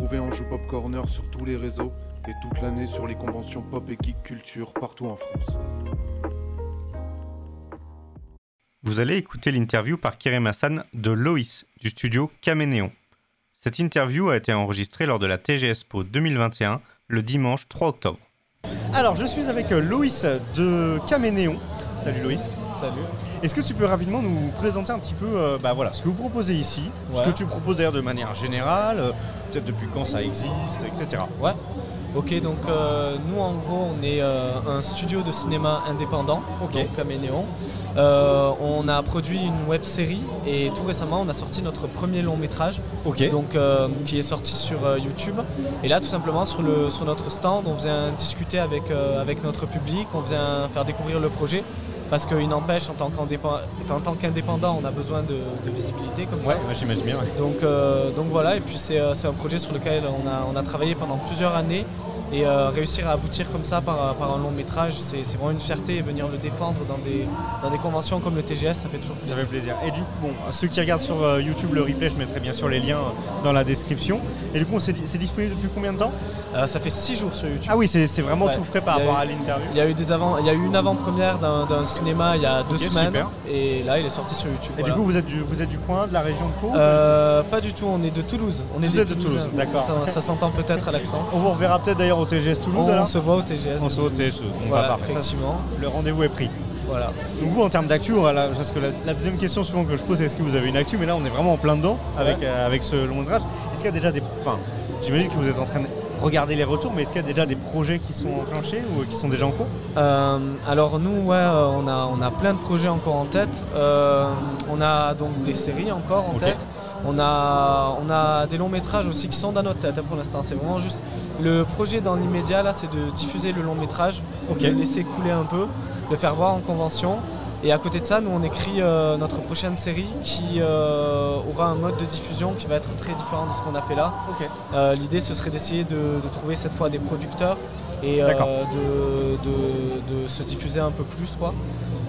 Retrouvez Anjou Pop Corner sur tous les réseaux et toute l'année sur les conventions pop et geek culture partout en France. Vous allez écouter l'interview par Kerem Hassan de Loïs du studio Caménéon. Cette interview a été enregistrée lors de la TGSPO 2021 le dimanche 3 octobre. Alors, je suis avec euh, Loïs de Caménéon. Salut Loïs. Salut. Est-ce que tu peux rapidement nous présenter un petit peu euh, bah, voilà, ce que vous proposez ici, ce que tu proposes d'ailleurs de manière générale, euh, peut-être depuis quand ça existe, etc. Ouais. Ok, donc euh, nous en gros on est un studio de cinéma indépendant, Ok. donc Caménéon. On a produit une web série et tout récemment on a sorti notre premier long métrage, donc qui est sorti sur YouTube. Et là tout simplement sur, le, sur notre stand on vient discuter avec, avec notre public, on vient faire découvrir le projet. Parce qu'il n'empêche, en tant qu'indépen- en tant qu'indépendant, on a besoin de, de visibilité comme ça. Ouais, j'imagine bien. ouais. Donc, euh, donc voilà, et puis c'est euh, c'est un projet sur lequel on a, on a travaillé pendant plusieurs années. Et euh, réussir à aboutir comme ça par, par un long métrage, c'est vraiment une fierté. Et venir le défendre dans des, dans des conventions comme le TGS, ça fait toujours Ça plaisir. fait plaisir. Et du coup, bon, ceux qui regardent sur euh, YouTube le replay, je mettrai bien sûr les liens euh, dans la description. Et du coup, c'est disponible depuis combien de temps? Euh, ça fait six jours sur YouTube. Ah oui, c'est vraiment Ouais. tout frais par rapport eu- à l'interview. Il y a eu, des avant, il y a eu une avant-première d'un cinéma il y a deux Ok, semaines. super. Et là, il est sorti sur YouTube. Et voilà. du coup, vous êtes, du, vous êtes du coin, de la région de Pau Euh, pas du tout, on est de Toulouse. On est Vous êtes de. Toulouse, d'accord. Ça, ça s'entend peut-être à l'accent. On vous reverra peut-être d'ailleurs au TGS Toulouse On alors se voit au TGS. On se voit au. TGS. Bah, Voilà, parfait. effectivement. Le rendez-vous est pris. Voilà. Donc vous en termes d'actu, voilà, parce que la, la deuxième question souvent que je pose c'est est-ce que vous avez une actu, mais là on est vraiment en plein dedans avec, Ouais. euh, avec ce long métrage. Est-ce qu'il y a déjà des... Enfin, j'imagine que vous êtes en train de regarder les retours, mais est-ce qu'il y a déjà des projets qui sont enclenchés ou qui sont déjà en cours? Euh, alors nous, ouais, euh, on a, on a plein de projets encore en tête. Euh, on a donc des séries encore en tête. On a, on a des longs métrages aussi qui sont dans notre tête hein, pour l'instant. C'est vraiment juste le projet dans l'immédiat là, c'est de diffuser le long métrage, le laisser couler un peu, le faire voir en convention. Et à côté de ça, nous on écrit euh, notre prochaine série qui euh, aura un mode de diffusion qui va être très différent de ce qu'on a fait là. Euh, L'idée ce serait d'essayer de, de trouver cette fois des producteurs et de, de- de se diffuser un peu plus quoi.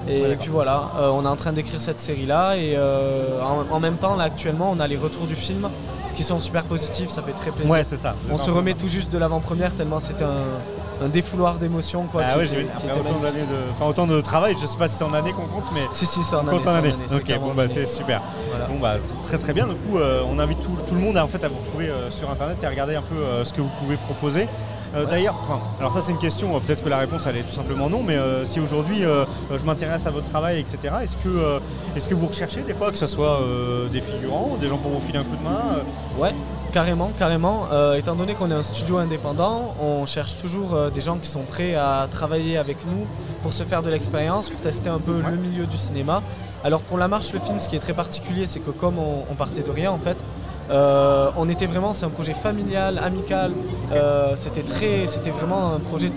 Et Ouais, puis voilà, on est en train d'écrire cette série là et en, en même temps là actuellement on a les retours du film qui sont super positifs, ça fait très plaisir. Ouais, c'est ça. on se remet tout juste de l'avant-première tellement c'était un, un défouloir d'émotions quoi. Ah qui ouais, était- j'ai qui était autant magnifique. d'années de... Enfin, autant de travail, je sais pas si c'est en année qu'on compte, mais Si si c'est en année. en Ok, clairement bon bah c'est super. Voilà. Bon bah très très bien. Du coup, euh, on invite tout, tout le monde à, en fait, à vous retrouver euh, sur internet et à regarder un peu euh, ce que vous pouvez proposer. Euh, D'ailleurs, enfin, alors ça c'est une question, euh, peut-être que la réponse elle est tout simplement non, mais euh, si aujourd'hui je m'intéresse à votre travail, etc., est-ce que, est-ce que vous recherchez des fois que ce soit des figurants, des gens pour vous filer un coup de main Ouais, carrément, carrément. Euh, étant donné qu'on est un studio indépendant, on cherche toujours euh, des gens qui sont prêts à travailler avec nous pour se faire de l'expérience, pour tester un peu Ouais. le milieu du cinéma. Alors pour La Marche, le film, ce qui est très particulier, c'est que comme on, on partait de rien en fait, euh, on était vraiment, c'est un projet familial, amical. c'était très, c'était vraiment un projet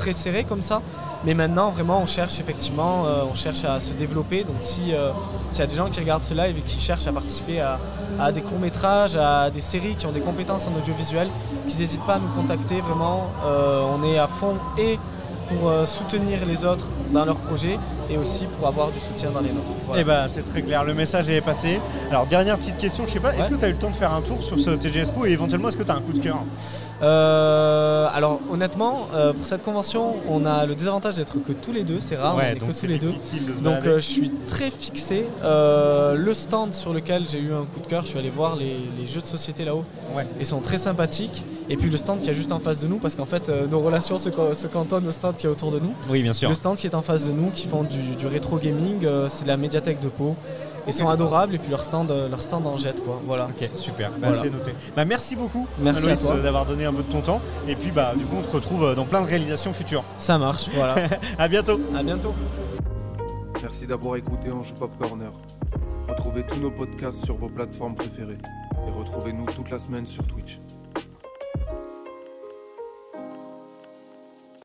très serré comme ça. Mais maintenant, vraiment, on cherche effectivement, euh, on cherche à se développer. Donc, si euh, s'il y a des gens qui regardent ce live et qui cherchent à participer à, des courts métrages, à des séries qui ont des compétences en audiovisuel, qu'ils n'hésitent pas à nous contacter. Vraiment, Euh, on est à fond et pour euh, soutenir les autres dans leurs projets et aussi pour avoir du soutien dans les nôtres. Voilà. Eh ben c'est très clair, le message est passé. Alors dernière petite question, je sais pas, est-ce Ouais. que tu as eu le temps de faire un tour sur ce TGSPO et éventuellement est-ce que tu as un coup de cœur? Euh, alors honnêtement, euh, pour cette convention, on a le désavantage d'être que tous les deux, c'est rare, on est que tous les deux. de Donc euh, je suis très fixé. Le stand sur lequel j'ai eu un coup de cœur, je suis allé voir les, les jeux de société là-haut. Ouais. Ils sont très sympathiques. Et puis le stand qui est juste en face de nous, parce qu'en fait nos relations se cantonnent au stand qui est autour de nous. Oui, bien sûr. Le stand qui est en face de nous, qui font du, du rétro gaming, euh, c'est la médiathèque de Pau. Ils sont adorables et puis leur stand, euh, leur stand en jette quoi. Voilà. Ok, super, bah, Voilà. noté. Bah, merci beaucoup, Merci d'avoir donné un peu de ton temps. Et puis, bah, du coup, on te retrouve euh, dans plein de réalisations futures. Ça marche, voilà. À bientôt. à bientôt. Merci d'avoir écouté Anjou Pop Corner. Retrouvez tous nos podcasts sur vos plateformes préférées et retrouvez-nous toute la semaine sur Twitch.